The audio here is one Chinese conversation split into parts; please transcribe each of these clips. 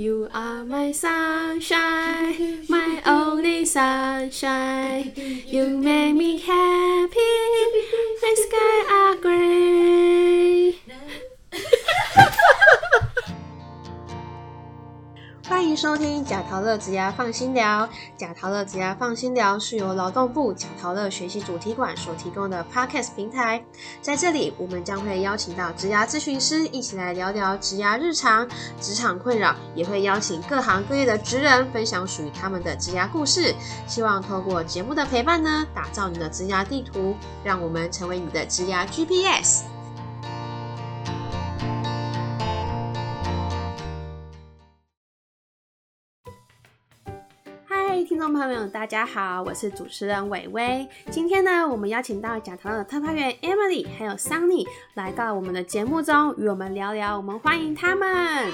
You are my sunshine, my only sunshine. You make me happy. The sky are gray. 欢迎收听贾陶乐职涯放心聊。贾陶乐职涯放心聊是由劳动部贾陶乐学习主题馆所提供的 Podcast 平台。在这里，我们将会邀请到职涯咨询师一起来聊聊职涯日常、职场困扰，也会邀请各行各业的职人分享属于他们的职涯故事。希望透过节目的陪伴呢，打造你的职涯地图，让我们成为你的职涯 GPS。众朋友们，大家好，我是主持人伟伟。今天呢，我们邀请到讲堂的特派员 Emily 还有 Sunny 来到我们的节目中，与我们聊聊。我们欢迎他们。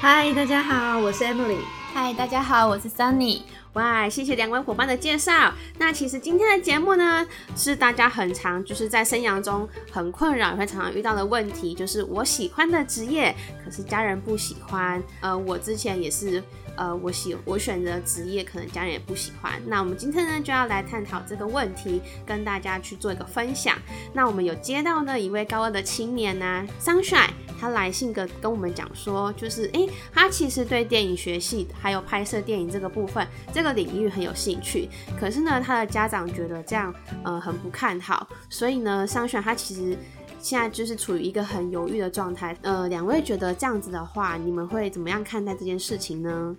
嗨，大家好，我是 Emily。嗨，大家好，我是 Sunny。哇，谢谢两位伙伴的介绍。那其实今天的节目呢，是大家很常就是在生涯中很困扰，也会常常遇到的问题，就是我喜欢的职业，可是家人不喜欢。呃，我之前也是。呃，我喜我选择职业，可能家人也不喜欢。那我们今天呢，就要来探讨这个问题，跟大家去做一个分享。那我们有接到呢一位高二的青年呢，Sunshine，他来信跟跟我们讲说，就是诶，他其实对电影学系还有拍摄电影这个部分，这个领域很有兴趣。可是呢，他的家长觉得这样呃很不看好，所以呢商选他其实。现在就是处于一个很犹豫的状态，呃，两位觉得这样子的话，你们会怎么样看待这件事情呢？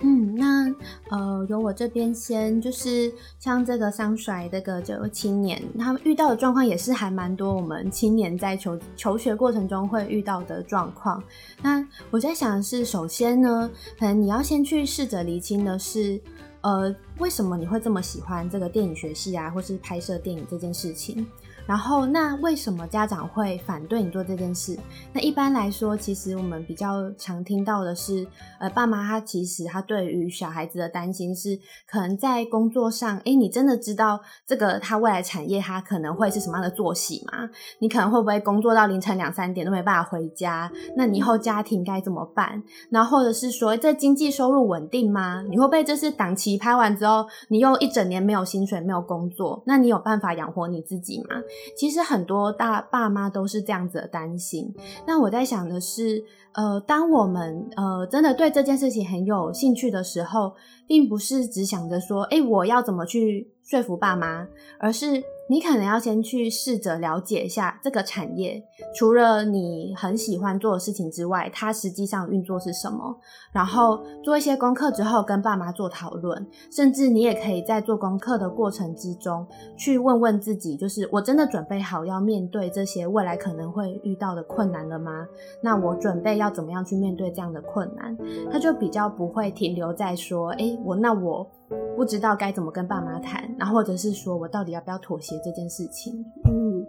嗯，那呃，由我这边先，就是像这个商甩这个这个青年，他们遇到的状况也是还蛮多，我们青年在求求学过程中会遇到的状况。那我在想是，首先呢，可能你要先去试着厘清的是，呃，为什么你会这么喜欢这个电影学系啊，或是拍摄电影这件事情？然后，那为什么家长会反对你做这件事？那一般来说，其实我们比较常听到的是，呃，爸妈他其实他对于小孩子的担心是，可能在工作上，哎，你真的知道这个他未来产业他可能会是什么样的作息吗？你可能会不会工作到凌晨两三点都没办法回家？那你以后家庭该怎么办？然后或者是说，这经济收入稳定吗？你会不会这是档期拍完之后，你又一整年没有薪水、没有工作？那你有办法养活你自己吗？其实很多大爸妈都是这样子的担心。那我在想的是，呃，当我们呃真的对这件事情很有兴趣的时候，并不是只想着说，哎，我要怎么去说服爸妈，而是。你可能要先去试着了解一下这个产业，除了你很喜欢做的事情之外，它实际上运作是什么？然后做一些功课之后，跟爸妈做讨论，甚至你也可以在做功课的过程之中，去问问自己，就是我真的准备好要面对这些未来可能会遇到的困难了吗？那我准备要怎么样去面对这样的困难？他就比较不会停留在说，哎，我那我。不知道该怎么跟爸妈谈，然后或者是说我到底要不要妥协这件事情。嗯，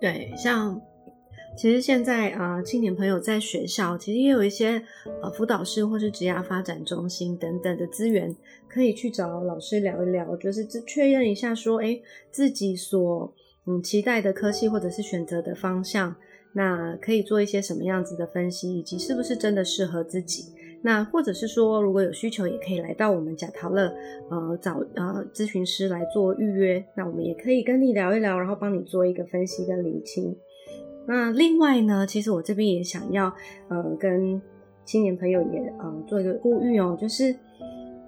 对，像其实现在啊，青年朋友在学校其实也有一些呃辅导室或是职业发展中心等等的资源，可以去找老师聊一聊，就是确认一下说，哎，自己所嗯期待的科系或者是选择的方向，那可以做一些什么样子的分析，以及是不是真的适合自己。那或者是说，如果有需求，也可以来到我们贾陶乐，呃，找呃咨询师来做预约。那我们也可以跟你聊一聊，然后帮你做一个分析跟理清。那另外呢，其实我这边也想要呃跟青年朋友也呃做一个呼吁哦，就是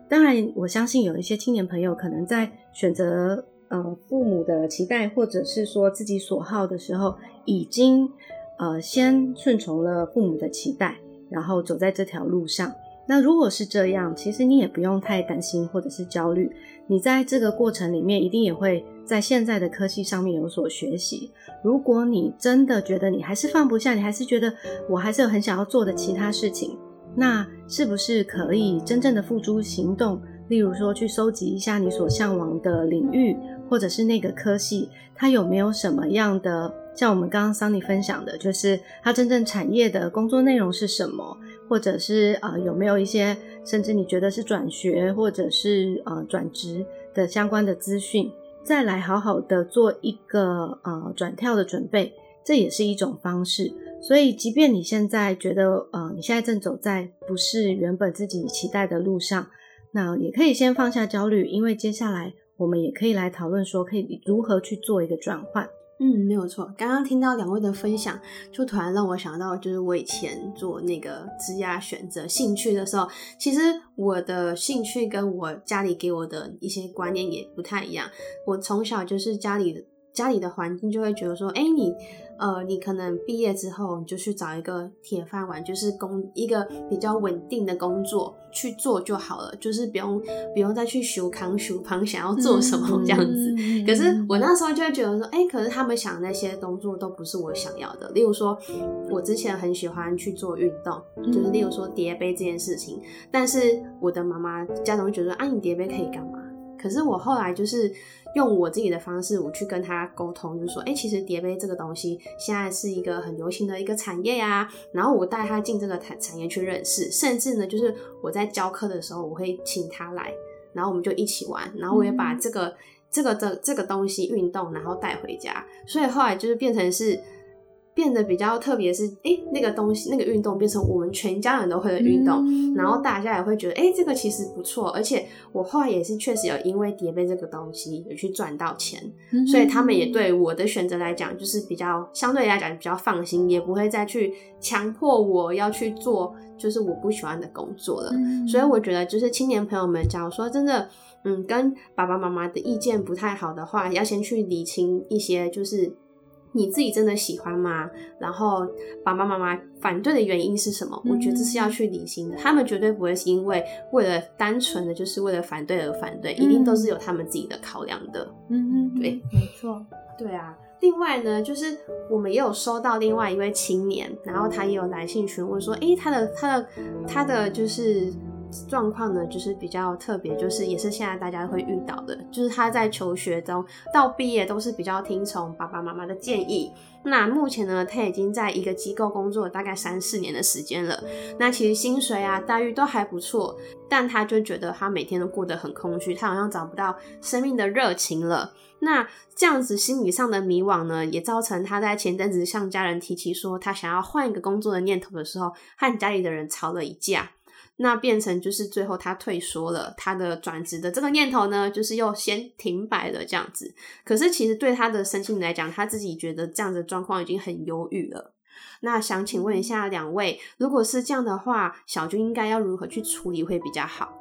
当然我相信有一些青年朋友可能在选择呃父母的期待，或者是说自己所好的时候，已经呃先顺从了父母的期待。然后走在这条路上，那如果是这样，其实你也不用太担心或者是焦虑。你在这个过程里面，一定也会在现在的科技上面有所学习。如果你真的觉得你还是放不下，你还是觉得我还是有很想要做的其他事情，那是不是可以真正的付诸行动？例如说，去收集一下你所向往的领域，或者是那个科系，它有没有什么样的？像我们刚刚桑尼分享的，就是它真正产业的工作内容是什么，或者是呃有没有一些甚至你觉得是转学或者是呃转职的相关的资讯，再来好好的做一个呃转跳的准备，这也是一种方式。所以，即便你现在觉得，呃，你现在正走在不是原本自己期待的路上，那也可以先放下焦虑，因为接下来我们也可以来讨论说，可以如何去做一个转换。嗯，没有错。刚刚听到两位的分享，就突然让我想到，就是我以前做那个职业选择兴趣的时候，其实我的兴趣跟我家里给我的一些观念也不太一样。我从小就是家里家里的环境就会觉得说，哎，你。呃，你可能毕业之后，你就去找一个铁饭碗，就是工一个比较稳定的工作去做就好了，就是不用不用再去修康修胖，想要做什么这样子。可是我那时候就会觉得说，哎，可是他们想那些工作都不是我想要的。例如说，我之前很喜欢去做运动，就是例如说叠杯这件事情，但是我的妈妈家长会觉得，啊，你叠杯可以干嘛？可是我后来就是用我自己的方式，我去跟他沟通，就是说，哎，其实叠杯这个东西现在是一个很流行的一个产业呀。然后我带他进这个产产业去认识，甚至呢，就是我在教课的时候，我会请他来，然后我们就一起玩，然后我也把这个这个的这个东西运动，然后带回家。所以后来就是变成是。变得比较特别，是哎，那个东西，那个运动变成我们全家人都会的运动，然后大家也会觉得，哎，这个其实不错。而且我后来也是确实有因为叠被这个东西有去赚到钱，所以他们也对我的选择来讲，就是比较相对来讲比较放心，也不会再去强迫我要去做就是我不喜欢的工作了。所以我觉得，就是青年朋友们，假如说真的，嗯，跟爸爸妈妈的意见不太好的话，要先去理清一些，就是。你自己真的喜欢吗？然后爸爸妈妈反对的原因是什么？我觉得这是要去理性的。他们绝对不会是因为为了单纯的就是为了反对而反对，一定都是有他们自己的考量的。嗯嗯，对，没错，对啊。另外呢，就是我们也有收到另外一位青年，然后他也有来信询问说，诶，他的他的他的就是。状况呢，就是比较特别，就是也是现在大家会遇到的，就是他在求学中到毕业都是比较听从爸爸妈妈的建议。那目前呢，他已经在一个机构工作大概三四年的时间了。那其实薪水啊、待遇都还不错，但他就觉得他每天都过得很空虚，他好像找不到生命的热情了。那这样子心理上的迷惘呢，也造成他在前阵子向家人提起说他想要换一个工作的念头的时候，和家里的人吵了一架。那变成就是最后他退缩了，他的转职的这个念头呢，就是又先停摆了这样子。可是其实对他的身心来讲，他自己觉得这样的状况已经很忧郁了。那想请问一下两位，如果是这样的话，小军应该要如何去处理会比较好？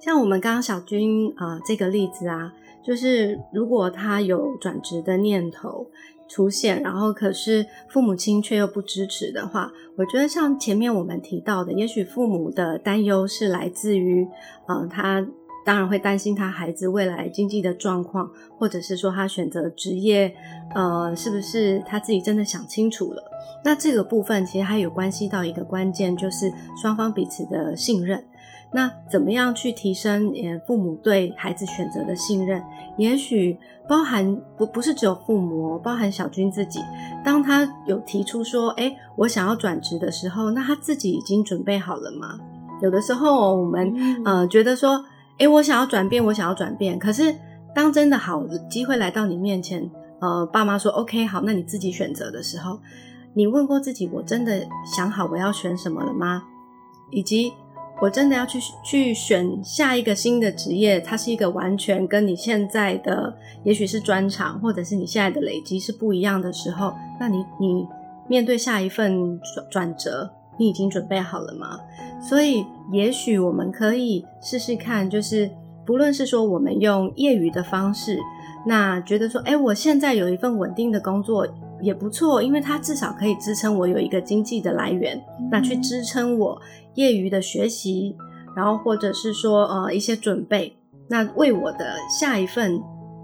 像我们刚刚小军啊这个例子啊，就是如果他有转职的念头。出现，然后可是父母亲却又不支持的话，我觉得像前面我们提到的，也许父母的担忧是来自于，嗯，他当然会担心他孩子未来经济的状况，或者是说他选择职业，呃，是不是他自己真的想清楚了？那这个部分其实还有关系到一个关键，就是双方彼此的信任。那怎么样去提升呃父母对孩子选择的信任？也许包含不不是只有父母，包含小军自己。当他有提出说，哎，我想要转职的时候，那他自己已经准备好了吗？有的时候我们呃觉得说，哎，我想要转变，我想要转变。可是当真的好机会来到你面前，呃，爸妈说 OK 好，那你自己选择的时候，你问过自己，我真的想好我要选什么了吗？以及。我真的要去去选下一个新的职业，它是一个完全跟你现在的，也许是专长，或者是你现在的累积是不一样的时候，那你你面对下一份转转折，你已经准备好了吗？所以，也许我们可以试试看，就是不论是说我们用业余的方式，那觉得说，哎，我现在有一份稳定的工作也不错，因为它至少可以支撑我有一个经济的来源，那去支撑我。业余的学习，然后或者是说呃一些准备，那为我的下一份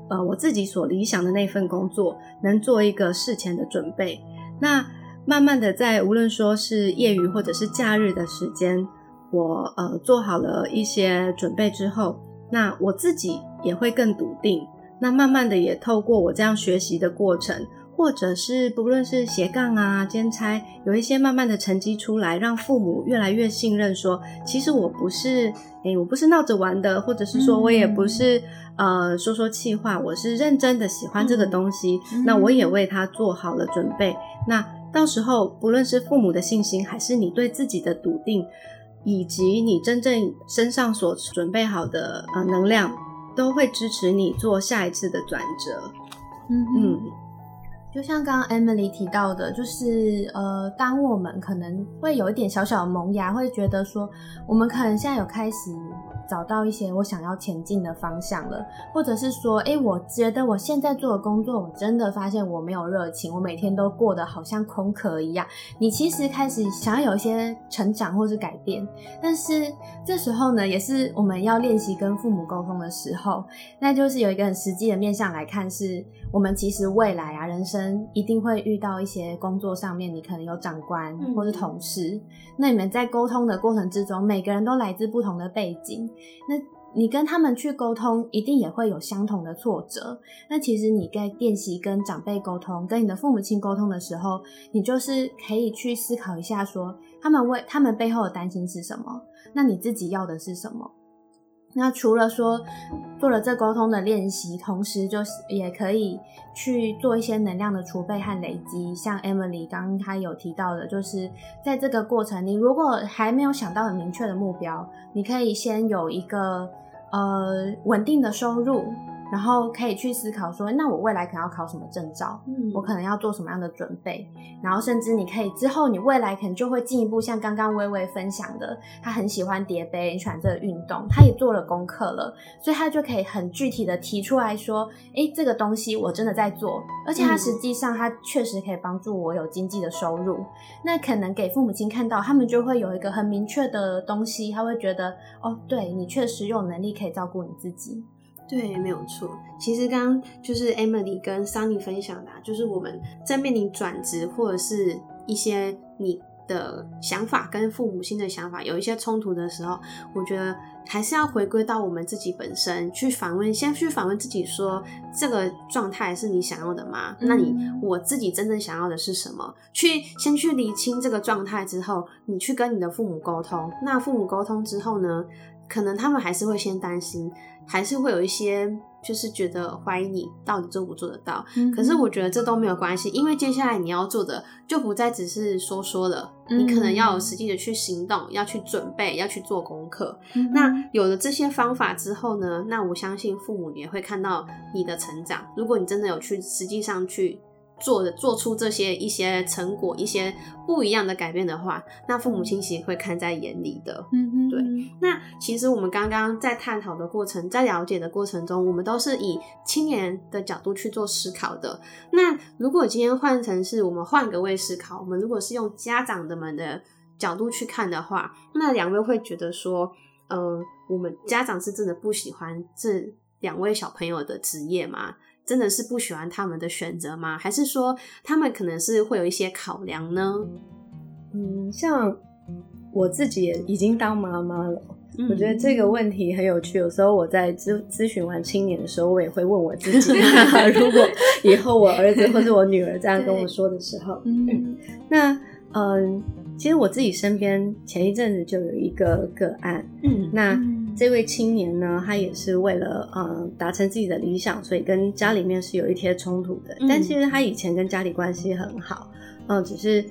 呃我自己所理想的那份工作，能做一个事前的准备。那慢慢的在无论说是业余或者是假日的时间，我呃做好了一些准备之后，那我自己也会更笃定。那慢慢的也透过我这样学习的过程。或者是不论是斜杠啊、兼差，有一些慢慢的成绩出来，让父母越来越信任，说其实我不是，诶，我不是闹着玩的，或者是说我也不是呃说说气话，我是认真的喜欢这个东西，那我也为他做好了准备，那到时候不论是父母的信心，还是你对自己的笃定，以及你真正身上所准备好的呃能量，都会支持你做下一次的转折。嗯嗯。就像刚刚 Emily 提到的，就是呃，当我们可能会有一点小小的萌芽，会觉得说，我们可能现在有开始。找到一些我想要前进的方向了，或者是说，哎，我觉得我现在做的工作，我真的发现我没有热情，我每天都过得好像空壳一样。你其实开始想要有一些成长或是改变，但是这时候呢，也是我们要练习跟父母沟通的时候，那就是有一个很实际的面向来看，是我们其实未来啊，人生一定会遇到一些工作上面，你可能有长官或是同事，那你们在沟通的过程之中，每个人都来自不同的背景。那你跟他们去沟通，一定也会有相同的挫折。那其实你在练习跟长辈沟通、跟你的父母亲沟通的时候，你就是可以去思考一下，说他们为他们背后的担心是什么，那你自己要的是什么。那除了说做了这沟通的练习，同时就是也可以去做一些能量的储备和累积。像 Emily 刚刚她有提到的，就是在这个过程，你如果还没有想到很明确的目标，你可以先有一个呃稳定的收入。然后可以去思考说，那我未来可能要考什么证照？嗯，我可能要做什么样的准备？然后甚至你可以之后，你未来可能就会进一步像刚刚微微分享的，他很喜欢叠杯，很喜欢这个运动，他也做了功课了，所以他就可以很具体的提出来说，哎，这个东西我真的在做，而且他实际上他确实可以帮助我有经济的收入。那可能给父母亲看到，他们就会有一个很明确的东西，他会觉得，哦，对你确实有能力可以照顾你自己。对，没有错。其实刚刚就是 Emily 跟 Sunny 分享的，就是我们在面临转职或者是一些你的想法跟父母亲的想法有一些冲突的时候，我觉得还是要回归到我们自己本身去反问，先去反问自己说，这个状态是你想要的吗？那你我自己真正想要的是什么？去先去理清这个状态之后，你去跟你的父母沟通。那父母沟通之后呢，可能他们还是会先担心。还是会有一些，就是觉得怀疑你到底做不做得到。可是我觉得这都没有关系，因为接下来你要做的就不再只是说说了，你可能要有实际的去行动，要去准备，要去做功课。那有了这些方法之后呢，那我相信父母也会看到你的成长。如果你真的有去实际上去。做的做出这些一些成果，一些不一样的改变的话，那父母亲其实会看在眼里的。嗯嗯，对。那其实我们刚刚在探讨的过程，在了解的过程中，我们都是以青年的角度去做思考的。那如果今天换成是我们换个位思考，我们如果是用家长的们的角度去看的话，那两位会觉得说，嗯，我们家长是真的不喜欢这两位小朋友的职业吗？真的是不喜欢他们的选择吗？还是说他们可能是会有一些考量呢？嗯，像我自己也已经当妈妈了，我觉得这个问题很有趣。有时候我在咨咨询完青年的时候，我也会问我自己：如果以后我儿子或者我女儿这样跟我说的时候，嗯，那嗯，其实我自己身边前一阵子就有一个个案，嗯，那。这位青年呢，他也是为了呃达成自己的理想，所以跟家里面是有一些冲突的。但其实他以前跟家里关系很好，嗯，只是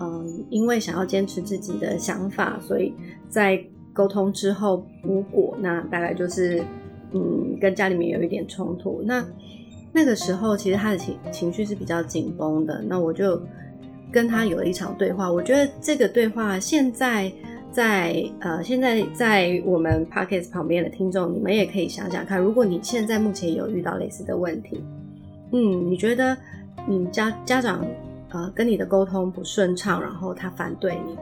嗯因为想要坚持自己的想法，所以在沟通之后无果，那大概就是嗯跟家里面有一点冲突。那那个时候其实他的情情绪是比较紧绷的，那我就跟他有了一场对话。我觉得这个对话现在。在呃，现在在我们 podcast 旁边的听众，你们也可以想想看，如果你现在目前有遇到类似的问题，嗯，你觉得你家家长呃跟你的沟通不顺畅，然后他反对你，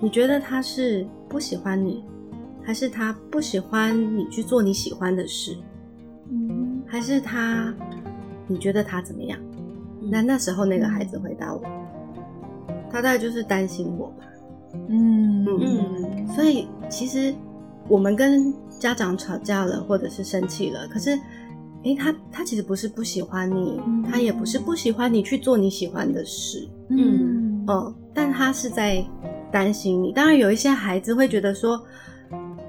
你觉得他是不喜欢你，还是他不喜欢你去做你喜欢的事？嗯，还是他你觉得他怎么样？那那时候那个孩子回答我，他大概就是担心我吧。嗯嗯，所以其实我们跟家长吵架了，或者是生气了，可是，哎，他他其实不是不喜欢你，他也不是不喜欢你去做你喜欢的事，嗯哦，但他是在担心你。当然，有一些孩子会觉得说，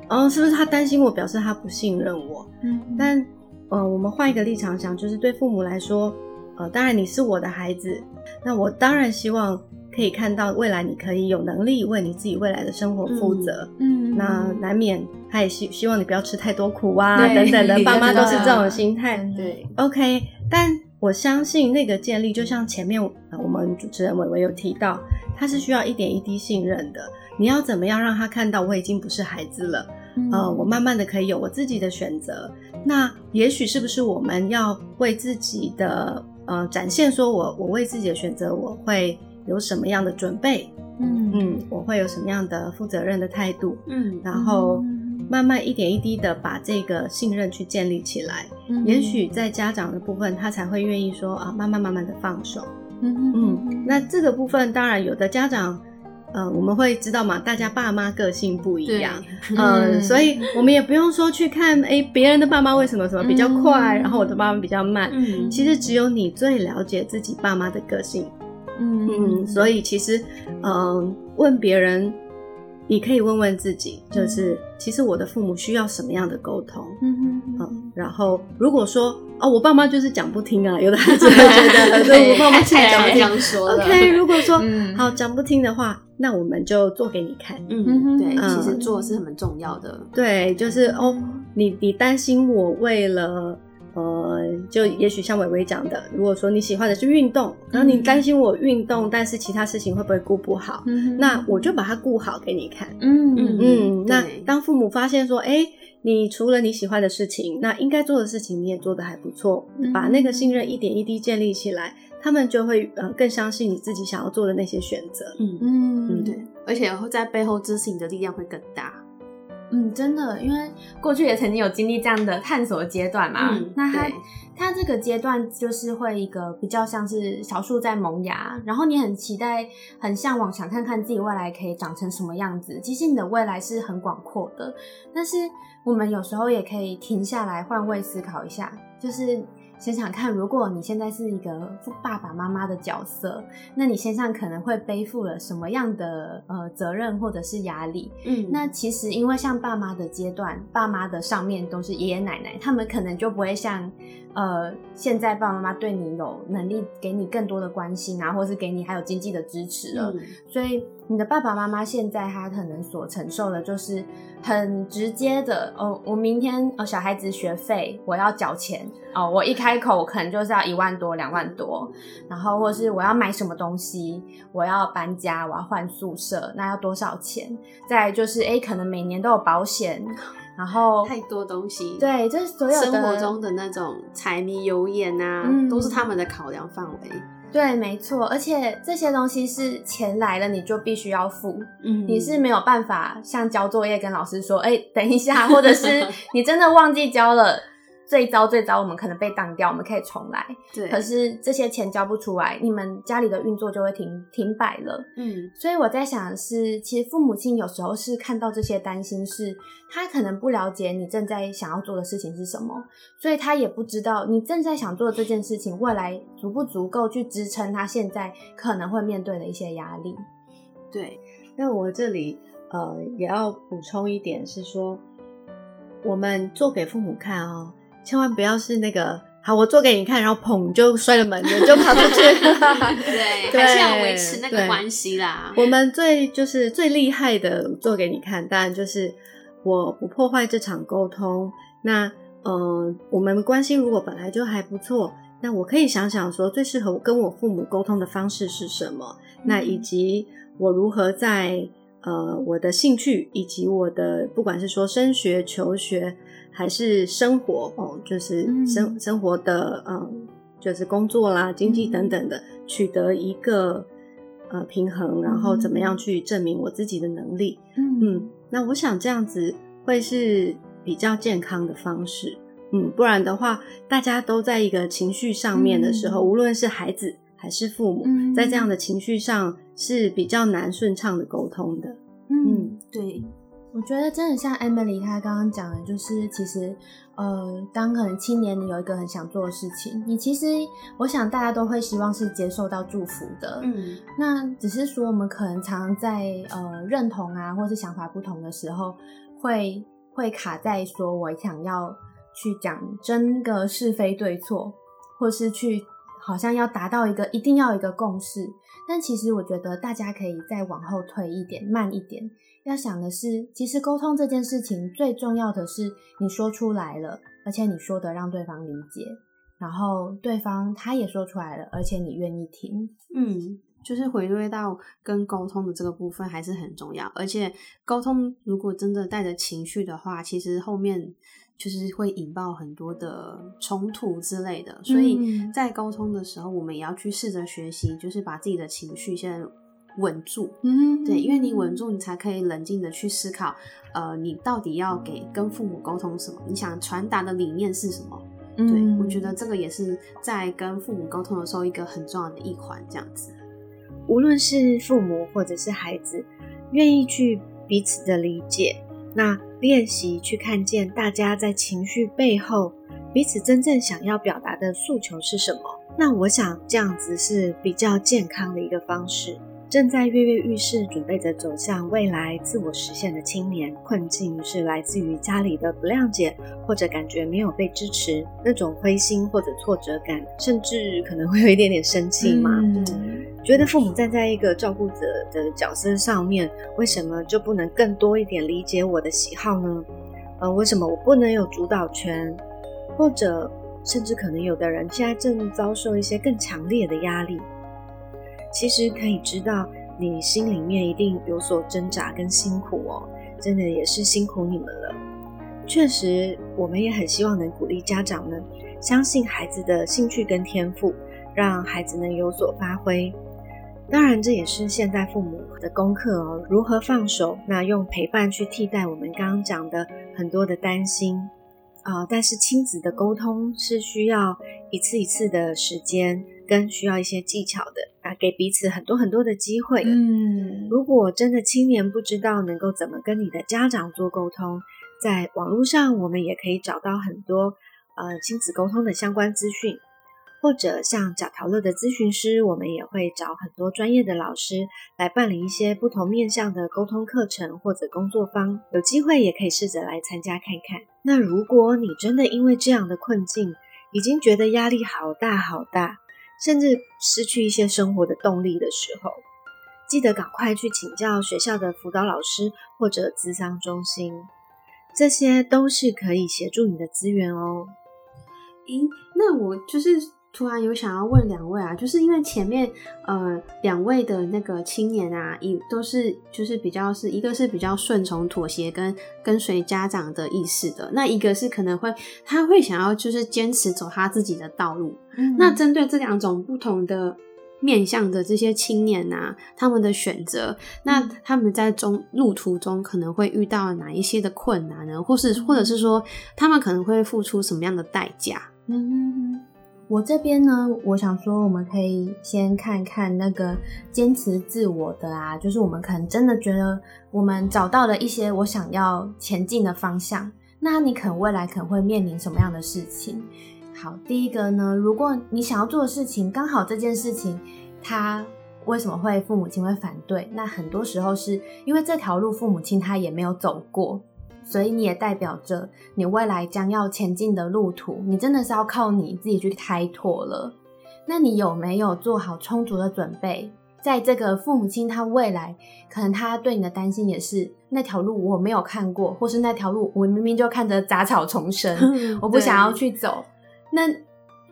哦，是不是他担心我，表示他不信任我？嗯，但呃，我们换一个立场想，就是对父母来说，呃，当然你是我的孩子，那我当然希望。可以看到未来你可以有能力为你自己未来的生活负责。嗯，那难免他也希希望你不要吃太多苦啊，等等的，爸妈都是这种心态。对，OK，但我相信那个建立，就像前面呃我们主持人伟伟有提到，他是需要一点一滴信任的。你要怎么样让他看到我已经不是孩子了？嗯呃，我慢慢的可以有我自己的选择。那也许是不是我们要为自己的呃展现，说我我为自己的选择，我会有什么样的准备？嗯嗯，我会有什么样的负责任的态度？嗯，然后嗯慢慢一点一滴的把这个信任去建立起来。嗯也许在家长的部分，他才会愿意说啊，慢慢慢慢的放手。嗯嗯，那这个部分当然有的家长，呃，我们会知道嘛，大家爸妈个性不一样，呃，嗯所以我们也不用说去看，哎，别人的爸妈为什么什么比较快，嗯然后我的爸妈比较慢。嗯，其实只有你最了解自己爸妈的个性，嗯嗯，所以其实，嗯、问别人，你可以问问自己，就是其实我的父母需要什么样的沟通，嗯嗯，然后如果说哦，我爸妈就是讲不听啊，有的孩子会觉得，对，我爸妈就是讲不听。这样说的 OK，如果说、嗯好讲不听的话，那我们就做给你看。嗯，对，嗯其实做是很重要的。对，就是哦，你你担心我为了呃，就也许像伟伟讲的，如果说你喜欢的是运动，然后你担心我运动，但是其他事情会不会顾不好？嗯那我就把它顾好给你看。嗯嗯嗯，那当父母发现说，哎，你除了你喜欢的事情，那应该做的事情你也做得还不错，嗯把那个信任一点一滴建立起来，他们就会呃更相信你自己想要做的那些选择。嗯嗯嗯对，而且在背后支持你的力量会更大。嗯，真的，因为过去也曾经有经历这样的探索阶段嘛。嗯那他对他这个阶段就是会一个比较像是小树在萌芽，然后你很期待、很向往，想看看自己未来可以长成什么样子。其实你的未来是很广阔的，但是我们有时候也可以停下来换位思考一下，就是。想想看，如果你现在是一个爸爸妈妈的角色，那你身上可能会背负了什么样的呃责任或者是压力？嗯那其实因为像爸妈的阶段，爸妈的上面都是爷爷奶奶，他们可能就不会像呃现在爸爸妈妈对你有能力给你更多的关心啊，或是给你还有经济的支持了。嗯所以你的爸爸妈妈现在他可能所承受的就是很直接的哦，我明天哦小孩子学费我要缴钱哦，我一开口可能就是要一万多两万多，然后或是我要买什么东西，我要搬家，我要换宿舍，那要多少钱？再来就是哎，可能每年都有保险，然后太多东西，，对，这所有生活中的那种柴米油盐啊，嗯都是他们的考量范围。对，没错，而且这些东西是钱来了你就必须要付，嗯你是没有办法像交作业跟老师说，哎、等一下，或者是你真的忘记交了，最糟最糟，我们可能被当掉，我们可以重来。对，可是这些钱交不出来，你们家里的运作就会停停摆了。嗯所以我在想的是，其实父母亲有时候是看到这些担心是，他可能不了解你正在想要做的事情是什么，所以他也不知道你正在想做的这件事情未来足不足够去支撑他现在可能会面对的一些压力。对，那我这里呃也要补充一点是说，我们做给父母看哦，千万不要是那个好，我做给你看，然后砰就摔了门，人就跑出去。对，对还是要维持那个对关系啦。我们最就是最厉害的做给你看，当然就是我不破坏这场沟通。那呃，我们关系如果本来就还不错，那我可以想想说，最适合我跟我父母沟通的方式是什么？那以及我如何在呃我的兴趣以及我的不管是说升学、求学还是生活哦，就是生、嗯。生活的嗯，就是工作啦、经济等等的，取得一个呃平衡，然后怎么样去证明我自己的能力？嗯。嗯，那我想这样子会是比较健康的方式。嗯，不然的话，大家都在一个情绪上面的时候，嗯。无论是孩子还是父母，嗯在这样的情绪上是比较难顺畅的沟通的。嗯，对，我觉得真的像 Emily 她刚刚讲的，就是其实呃，当可能青年你有一个很想做的事情，你其实我想大家都会希望是接受到祝福的。嗯那只是说我们可能常常在呃认同啊，或是想法不同的时候，会会卡在说我想要去讲真个是非对错，或是去好像要达到一个一定要一个共识。但其实我觉得大家可以再往后退一点，慢一点。要想的是，其实沟通这件事情最重要的是你说出来了，而且你说的让对方理解，然后对方他也说出来了，而且你愿意听。嗯，就是回归到跟沟通的这个部分还是很重要。而且沟通如果真的带着情绪的话，其实后面。就是会引爆很多的冲突之类的，所以在沟通的时候，我们也要去试着学习，就是把自己的情绪先稳住。嗯，对，因为你稳住，你才可以冷静的去思考，呃，你到底要给跟父母沟通什么？你想传达的理念是什么？对，我觉得这个也是在跟父母沟通的时候一个很重要的一环。这样子，无论是父母或者是孩子，愿意去彼此的理解。那练习去看见大家在情绪背后彼此真正想要表达的诉求是什么？那我想这样子是比较健康的一个方式。正在跃跃欲试、准备着走向未来自我实现的青年，困境是来自于家里的不谅解，或者感觉没有被支持，那种灰心或者挫折感，甚至可能会有一点点生气嘛？觉得父母站在一个照顾者的角色上面，为什么就不能更多一点理解我的喜好呢？呃，为什么我不能有主导权？或者，甚至可能有的人现在正遭受一些更强烈的压力。其实可以知道，你心里面一定有所挣扎跟辛苦哦，真的也是辛苦你们了。确实，我们也很希望能鼓励家长们相信孩子的兴趣跟天赋，让孩子能有所发挥。当然，这也是现在父母的功课哦。如何放手？那用陪伴去替代我们刚刚讲的很多的担心啊。但是亲子的沟通是需要一次一次的时间，跟需要一些技巧的啊，给彼此很多很多的机会。嗯，如果真的青年不知道能够怎么跟你的家长做沟通，在网络上我们也可以找到很多呃亲子沟通的相关资讯。或者像贾陶乐的咨询师，我们也会找很多专业的老师来办理一些不同面向的沟通课程或者工作坊。有机会也可以试着来参加看看。那如果你真的因为这样的困境，已经觉得压力好大好大，甚至失去一些生活的动力的时候，记得赶快去请教学校的辅导老师或者咨商中心，这些都是可以协助你的资源哦。咦，那我就是。突然有想要问两位啊，就是因为前面呃两位的那个青年啊，一都是就是比较是一个是比较顺从妥协跟跟随家长的意识的，那一个是可能会他会想要就是坚持走他自己的道路。那针对这两种不同的面向的这些青年啊，他们的选择，那他们在中路途中可能会遇到哪一些的困难呢？或是或者是说他们可能会付出什么样的代价？嗯。我这边呢，我想说，我们可以先看看那个坚持自我的啊，就是我们可能真的觉得我们找到了一些我想要前进的方向，那你可能未来可能会面临什么样的事情？好，第一个呢，如果你想要做的事情刚好这件事情，他为什么会父母亲会反对？那很多时候是因为这条路父母亲他也没有走过。所以你也代表着你未来将要前进的路途，你真的是要靠你自己去开拓了。那你有没有做好充足的准备？在这个父母亲他未来可能他对你的担心也是那条路我没有看过，或是那条路我明明就看着杂草丛生，我不想要去走。那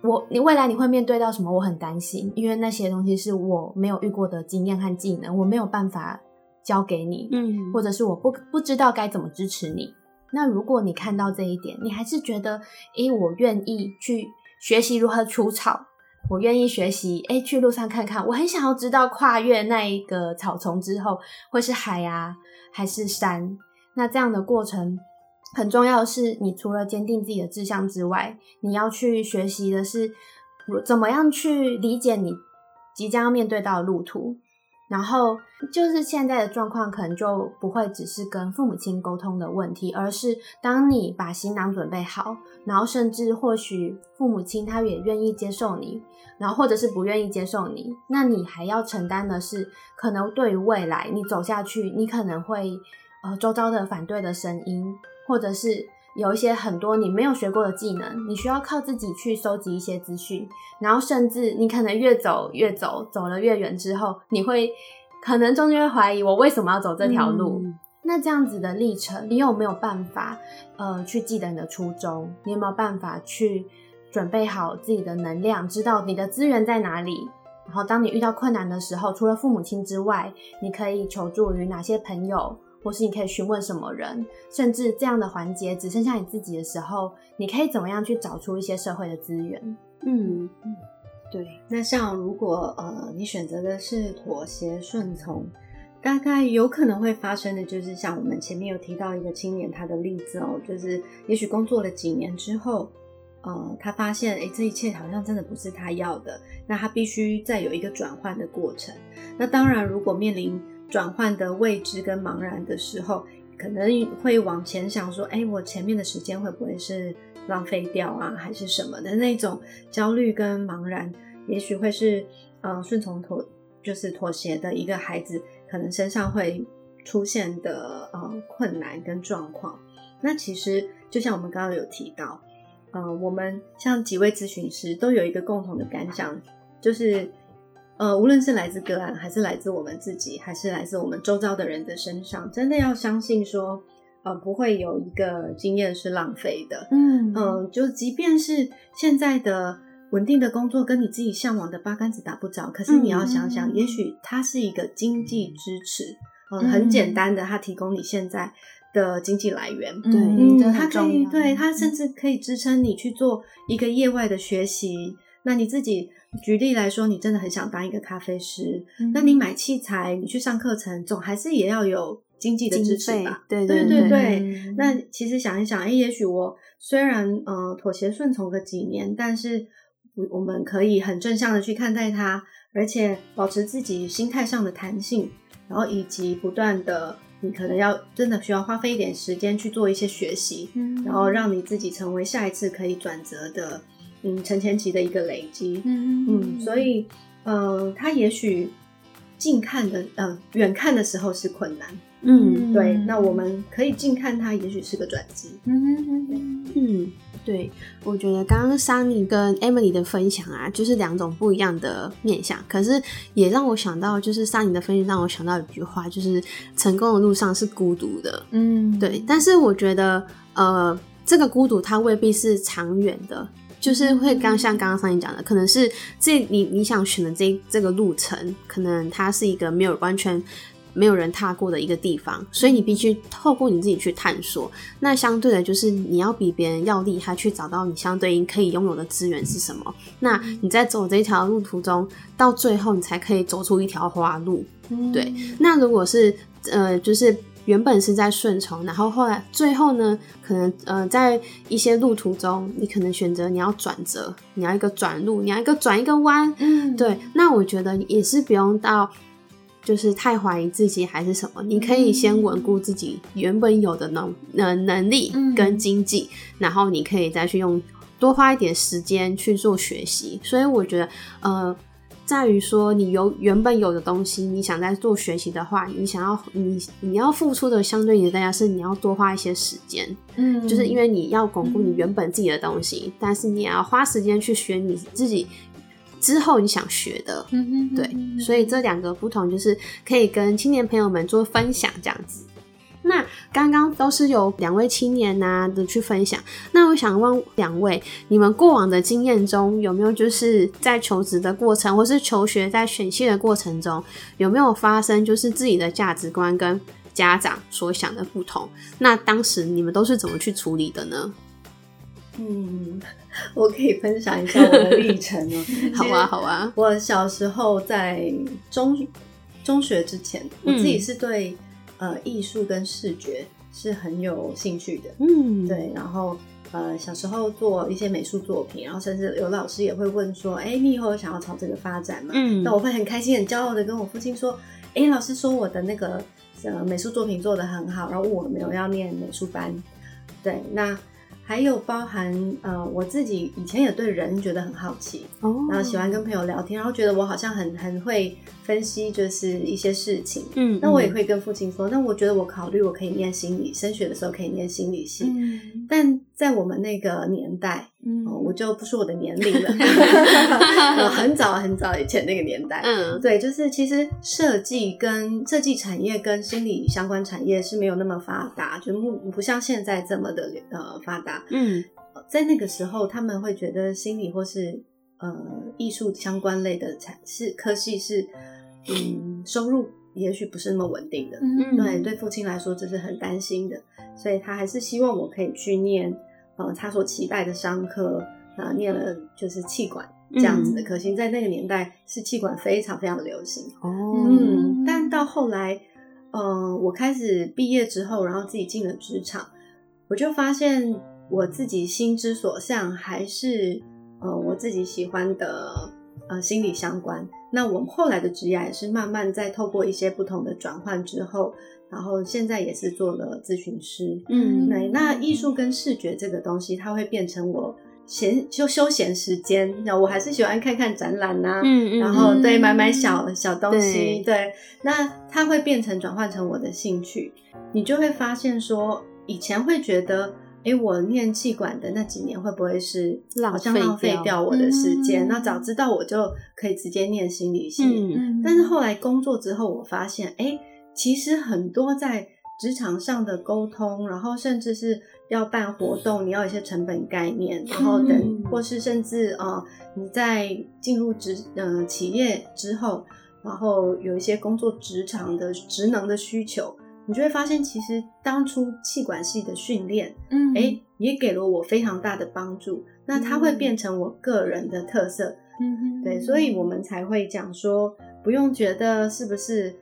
我你未来你会面对到什么？我很担心，因为那些东西是我没有遇过的经验和技能，我没有办法。交给你，嗯，或者是我不不知道该怎么支持你。那如果你看到这一点，你还是觉得，诶，我愿意去学习如何除草，我愿意学习，诶，去路上看看，我很想要知道跨越那一个草丛之后会是海啊，还是山？那这样的过程很重要的是，你除了坚定自己的志向之外，你要去学习的是怎么样去理解你即将要面对到的路途。然后就是现在的状况，可能就不会只是跟父母亲沟通的问题，而是当你把行囊准备好，然后甚至或许父母亲他也愿意接受你，然后或者是不愿意接受你，那你还要承担的是，可能对于未来你走下去，你可能会呃周遭的反对的声音，或者是有一些很多你没有学过的技能，你需要靠自己去收集一些资讯，然后甚至你可能越走越走，走了越远之后，你会可能中间会怀疑我为什么要走这条路。那这样子的历程，你有没有办法呃去记得你的初衷？你有没有办法去准备好自己的能量，知道你的资源在哪里？然后当你遇到困难的时候，除了父母亲之外，你可以求助于哪些朋友？或是你可以询问什么人，甚至这样的环节只剩下你自己的时候，你可以怎么样去找出一些社会的资源？嗯，对。那像如果呃你选择的是妥协顺从，大概有可能会发生的就是像我们前面有提到一个青年他的例子哦，就是也许工作了几年之后，呃，他发现哎这一切好像真的不是他要的，那他必须再有一个转换的过程。那当然，如果面临转换的未知跟茫然的时候，可能会往前想说：“哎，我前面的时间会不会是浪费掉啊，还是什么的那种焦虑跟茫然？也许会是呃顺从妥，就是妥协的一个孩子，可能身上会出现的呃困难跟状况。那其实就像我们刚刚有提到，呃，我们像几位咨询师都有一个共同的感想，就是。呃，无论是来自个案，还是来自我们自己，还是来自我们周遭的人的身上，真的要相信说，呃，不会有一个经验是浪费的。嗯嗯，就即便是现在的稳定的工作跟你自己向往的八竿子打不着，可是你要想想，也许它是一个经济支持，嗯，很简单的，它提供你现在的经济来源。对，嗯，它可以，对，它甚至可以支撑你去做一个业外的学习。那你自己。举例来说，你真的很想当一个咖啡师，那你买器材，你去上课程，总还是也要有经济的支持吧？对对对对。那其实想一想，哎，也许我虽然呃妥协顺从个几年，但是我们可以很正向的去看待它，而且保持自己心态上的弹性，然后以及不断的，你可能要真的需要花费一点时间去做一些学习，然后让你自己成为下一次可以转折的。嗯，承前期的一个累积，嗯嗯，所以，呃，他也许近看的，呃，远看的时候是困难，嗯，对，那我们可以近看它，也许是个转机，嗯嗯，对，我觉得刚刚 Sunny 跟 Emily 的分享啊，就是两种不一样的面相，可是也让我想到，就是 Sunny 的分析让我想到一句话，就是成功的路上是孤独的，嗯，对，但是我觉得，呃，这个孤独它未必是长远的。就是会刚像刚刚上你讲的，可能是这你你想选的这这个路程，可能它是一个没有完全没有人踏过的一个地方，所以你必须透过你自己去探索。那相对的，就是你要比别人要厉害，去找到你相对应可以拥有的资源是什么。那你在走这条路途中，到最后你才可以走出一条花路。对，那如果是呃，就是。原本是在顺从，然后后来最后呢，可能呃在一些路途中，你可能选择你要转折，你要一个转路，你要一个转一个弯，嗯，对，那我觉得也是不用到就是太怀疑自己还是什么，你可以先稳固自己原本有的能呃能力跟经济，然后你可以再去用多花一点时间去做学习，所以我觉得呃。在于说，你有原本有的东西，你想在做学习的话，你想要你你要付出的相对你的代价是你要多花一些时间，嗯，就是因为你要巩固你原本自己的东西，但是你也要花时间去学你自己之后你想学的，嗯对，所以这两个不同就是可以跟青年朋友们做分享这样子。那刚刚都是有两位青年呐的去分享，那我想问两位，你们过往的经验中有没有就是在求职的过程，或是求学在选系的过程中，有没有发生就是自己的价值观跟家长所想的不同？那当时你们都是怎么去处理的呢？嗯，我可以分享一下我的历程哦。好啊，好啊。我小时候在中中学之前，我自己是对。呃，艺术跟视觉是很有兴趣的，嗯，对。然后呃，小时候做一些美术作品，然后甚至有老师也会问说：“哎，你以后想要朝这个发展吗？”嗯，那我会很开心、很骄傲的跟我父亲说：“哎，老师说我的那个呃美术作品做的很好，然后问我没有要念美术班。”对，那还有包含呃，我自己以前也对人觉得很好奇，哦，然后喜欢跟朋友聊天，然后觉得我好像很很会分析，就是一些事情。嗯，那我也会跟父亲说，那我觉得我考虑我可以念心理，升学的时候可以念心理系。嗯但在我们那个年代，嗯哦，我就不说我的年龄了，呃很早很早以前那个年代，嗯对，就是其实设计跟设计产业跟心理相关产业是没有那么发达，就不不像现在这么的呃发达。嗯在那个时候，他们会觉得心理或是呃艺术相关类的产是科系是嗯收入也许不是那么稳定的。嗯对，对父亲来说这是很担心的，所以他还是希望我可以去念呃他所期待的商科，啊、念了就是气管这样子的科系，在那个年代是气管非常非常的流行。哦，嗯，但到后来，嗯、我开始毕业之后，然后自己进了职场，我就发现我自己心之所向还是呃我自己喜欢的呃心理相关。那我们后来的职业也是慢慢在透过一些不同的转换之后，然后现在也是做了咨询师。嗯对，那艺术跟视觉这个东西，它会变成我闲休休闲时间。那我还是喜欢看看展览呐、嗯嗯，然后对嗯买买小小东西，对对，那它会变成转换成我的兴趣，你就会发现说，以前会觉得，诶，我念气管的那几年会不会是浪好像浪费掉掉我的时间？嗯那早知道我就可以直接念心理系。嗯但是后来工作之后，我发现，哎，其实很多在职场上的沟通，然后甚至是要办活动，你要有一些成本概念，然后等，嗯。或是甚至啊、呃你在进入职嗯、呃企业之后，然后有一些工作职场的职能的需求，你就会发现，其实当初气管系的训练，嗯。哎，也给了我非常大的帮助。那它会变成我个人的特色，嗯哼。对，所以我们才会讲说，不用觉得是不是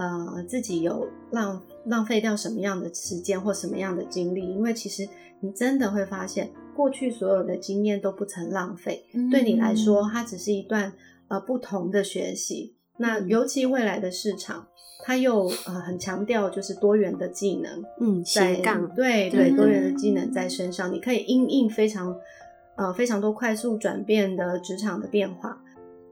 呃自己有浪浪费掉什么样的时间或什么样的精力，因为其实你真的会发现，过去所有的经验都不曾浪费，对你来说，它只是一段呃不同的学习。那尤其未来的市场，它又呃很强调就是多元的技能，嗯在斜杠，对对嗯多元的技能在身上，你可以因应非常呃非常多快速转变的职场的变化。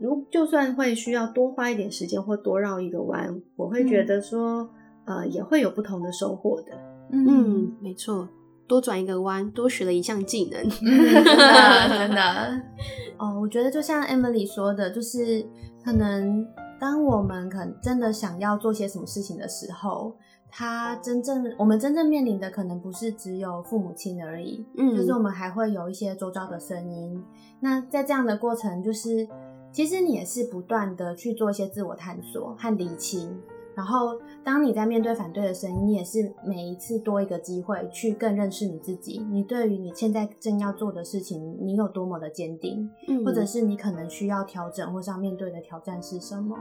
如就算会需要多花一点时间或多绕一个弯，我会觉得说、呃也会有不同的收获的。嗯，没错，多转一个弯，多学了一项技能。真的真的，哦，我觉得就像 Emily 说的，就是可能当我们可能真的想要做些什么事情的时候，他真正我们真正面临的可能不是只有父母亲而已，嗯就是我们还会有一些周遭的声音。那在这样的过程，就是其实你也是不断的去做一些自我探索和理清。然后，当你在面对反对的声音，你也是每一次多一个机会去更认识你自己。你对于你现在正要做的事情，你有多么的坚定，嗯或者是你可能需要调整或是要面对的挑战是什么？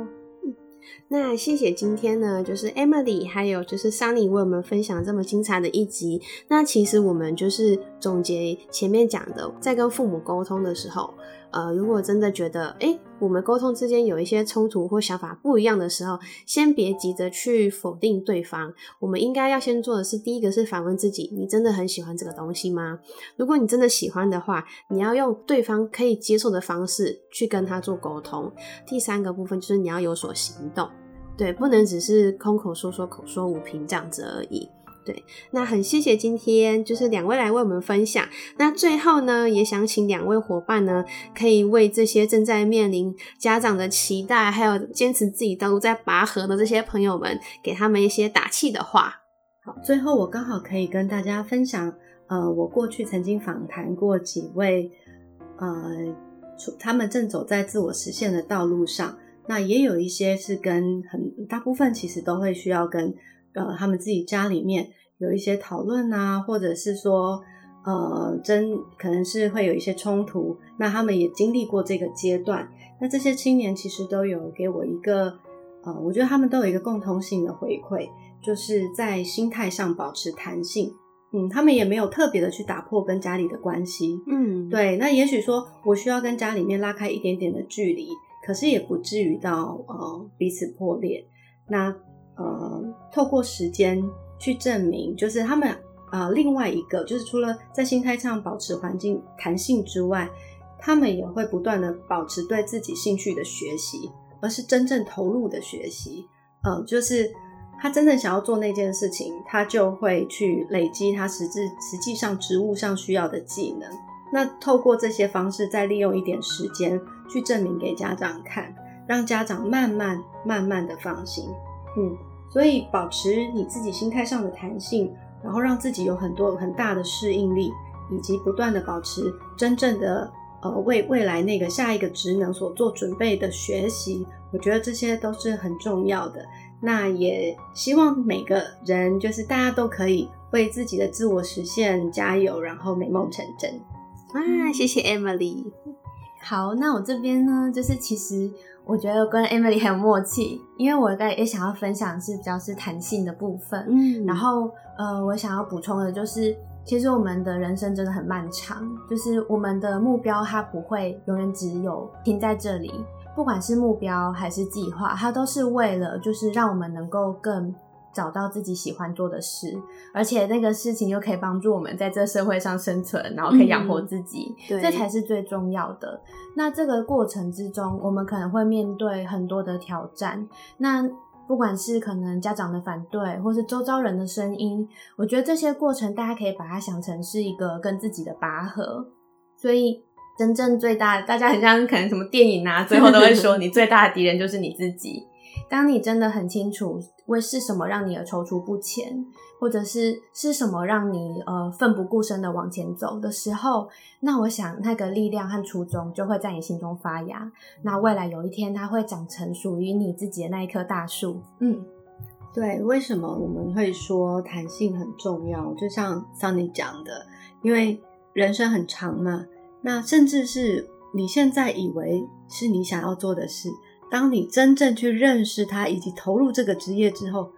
那谢谢今天呢，就是 Emily 还有就是 Sunny 为我们分享这么精彩的一集。那其实我们就是总结前面讲的，在跟父母沟通的时候，呃，如果真的觉得哎、诶我们沟通之间有一些冲突或想法不一样的时候，先别急着去否定对方。我们应该要先做的是，第一个是反问自己：你真的很喜欢这个东西吗？如果你真的喜欢的话，你要用对方可以接受的方式去跟他做沟通。第三个部分就是你要有所行动，对，不能只是空口说说、口说无凭这样子而已。对，那很谢谢今天就是两位来为我们分享。那最后呢，也想请两位伙伴呢，可以为这些正在面临家长的期待，还有坚持自己道路在拔河的这些朋友们，给他们一些打气的话。好，最后我刚好可以跟大家分享，呃，我过去曾经访谈过几位，呃，他们正走在自我实现的道路上，那也有一些是跟很大部分其实都会需要跟呃他们自己家里面有一些讨论啊，或者是说呃真可能是会有一些冲突，那他们也经历过这个阶段，那这些青年其实都有给我一个呃，我觉得他们都有一个共通性的回馈。就是在心态上保持弹性，嗯，他们也没有特别的去打破跟家里的关系，嗯，对，那也许说我需要跟家里面拉开一点点的距离，可是也不至于到呃彼此破裂。那呃，透过时间去证明，就是他们啊，另外一个就是除了在心态上保持环境弹性之外，他们也会不断的保持对自己兴趣的学习，而是真正投入的学习。嗯，就是他真正想要做那件事情，他就会去累积他实质实际上职务上需要的技能。那透过这些方式，再利用一点时间去证明给家长看，让家长慢慢慢慢的放心。嗯，所以保持你自己心态上的弹性。然后让自己有很多很大的适应力，以及不断的保持真正的呃为未来那个下一个职能所做准备的学习，我觉得这些都是很重要的。那也希望每个人就是大家都可以为自己的自我实现加油，然后美梦成真。啊，谢谢 Emily。好，那我这边呢，就是其实我觉得跟 Emily 很有默契，因为我在也想要分享是比较是弹性的部分，嗯，然后。呃，我想要补充的就是，其实我们的人生真的很漫长，就是我们的目标它不会永远只有停在这里，不管是目标还是计划，它都是为了就是让我们能够更找到自己喜欢做的事，而且那个事情又可以帮助我们在这社会上生存，然后可以养活自己，这才是最重要的。那这个过程之中，我们可能会面对很多的挑战，那。不管是可能家长的反对，或是周遭人的声音，我觉得这些过程大家可以把它想成是一个跟自己的拔河。所以真正最大，大家很像可能什么电影啊，最后都会说 你最大的敌人就是你自己。当你真的很清楚为是什么让你而踌躇不前，或者是是什么让你呃奋不顾身的往前走的时候，那我想那个力量和初衷就会在你心中发芽。那未来有一天，它会长成属于你自己的那一棵大树。嗯，对。为什么我们会说弹性很重要？就像像你讲的，因为人生很长嘛，那甚至是你现在以为是你想要做的事。当你真正去认识他以及投入这个职业之后，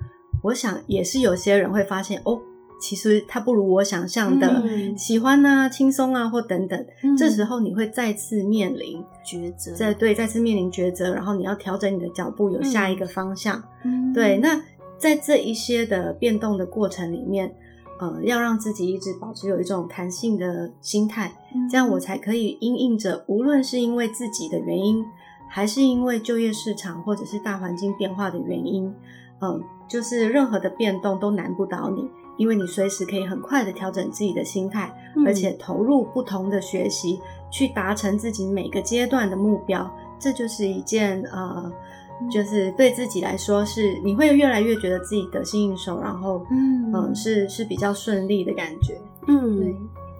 我想也是有些人会发现哦，其实他不如我想象的喜欢啊、轻松啊或等等。这时候你会再次面临抉择，在对再次面临抉择，然后你要调整你的脚步，有下一个方向。对，那在这一些的变动的过程里面，呃，要让自己一直保持有一种弹性的心态，这样我才可以因应着，无论是因为自己的原因。还是因为就业市场或者是大环境变化的原因，嗯，就是任何的变动都难不倒你，因为你随时可以很快的调整自己的心态，而且投入不同的学习，去达成自己每个阶段的目标，这就是一件呃，就是对自己来说是你会越来越觉得自己得心应手，然后嗯。嗯是是比较顺利的感觉，嗯。对。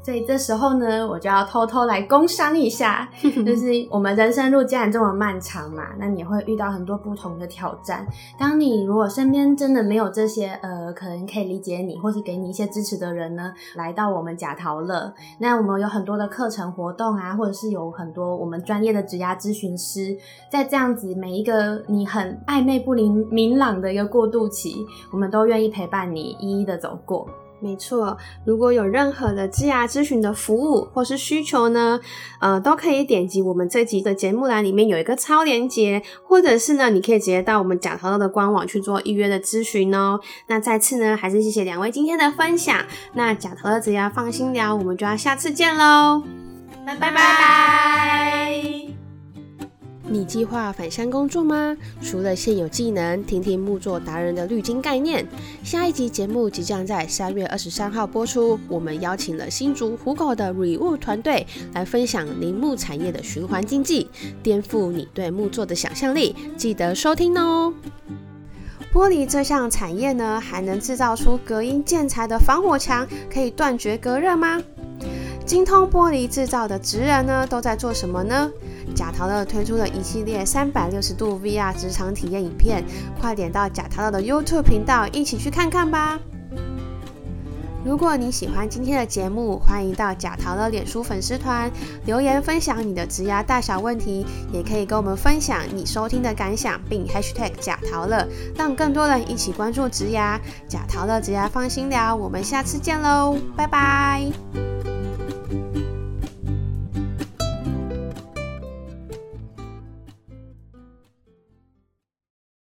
所以这时候呢，我就要偷偷来工商一下，就是我们人生路既然这么漫长嘛，那你会遇到很多不同的挑战。当你如果身边真的没有这些呃，可能可以理解你或是给你一些支持的人呢，来到我们假陶乐，那我们有很多的课程活动啊，或者是有很多我们专业的职涯咨询师，在这样子每一个你很暧昧不明明朗的一个过渡期，我们都愿意陪伴你一一的走过。没错，如果有任何的职涯咨询的服务或是需求呢，呃，都可以点击我们这集的节目栏里面有一个超链接，或者是呢，你可以直接到我们假淘淘的官网去做预约的咨询哦。那再次呢，还是谢谢两位今天的分享。那假淘淘只要放心聊，我们就要下次见喽，拜拜拜拜。你计划返乡工作吗？除了现有技能，听听木作达人的滤镜概念。下一集节目即将在三月二十三号播出，我们邀请了新竹虎口的 Rewood 团队来分享林木产业的循环经济，颠覆你对木作的想象力。记得收听哦！玻璃这项产业呢，还能制造出隔音建材的防火墙，可以断绝隔热吗？精通玻璃制造的职人呢，都在做什么呢？假淘乐推出了一系列三百六十度 VR 职场体验影片，快点到假淘乐的 YouTube 频道一起去看看吧！如果你喜欢今天的节目，欢迎到假淘乐脸书粉丝团留言分享你的职涯大小问题，也可以跟我们分享你收听的感想，并 Hashtag 假淘乐，让更多人一起关注职涯。假淘乐职涯放心聊，我们下次见喽，拜拜！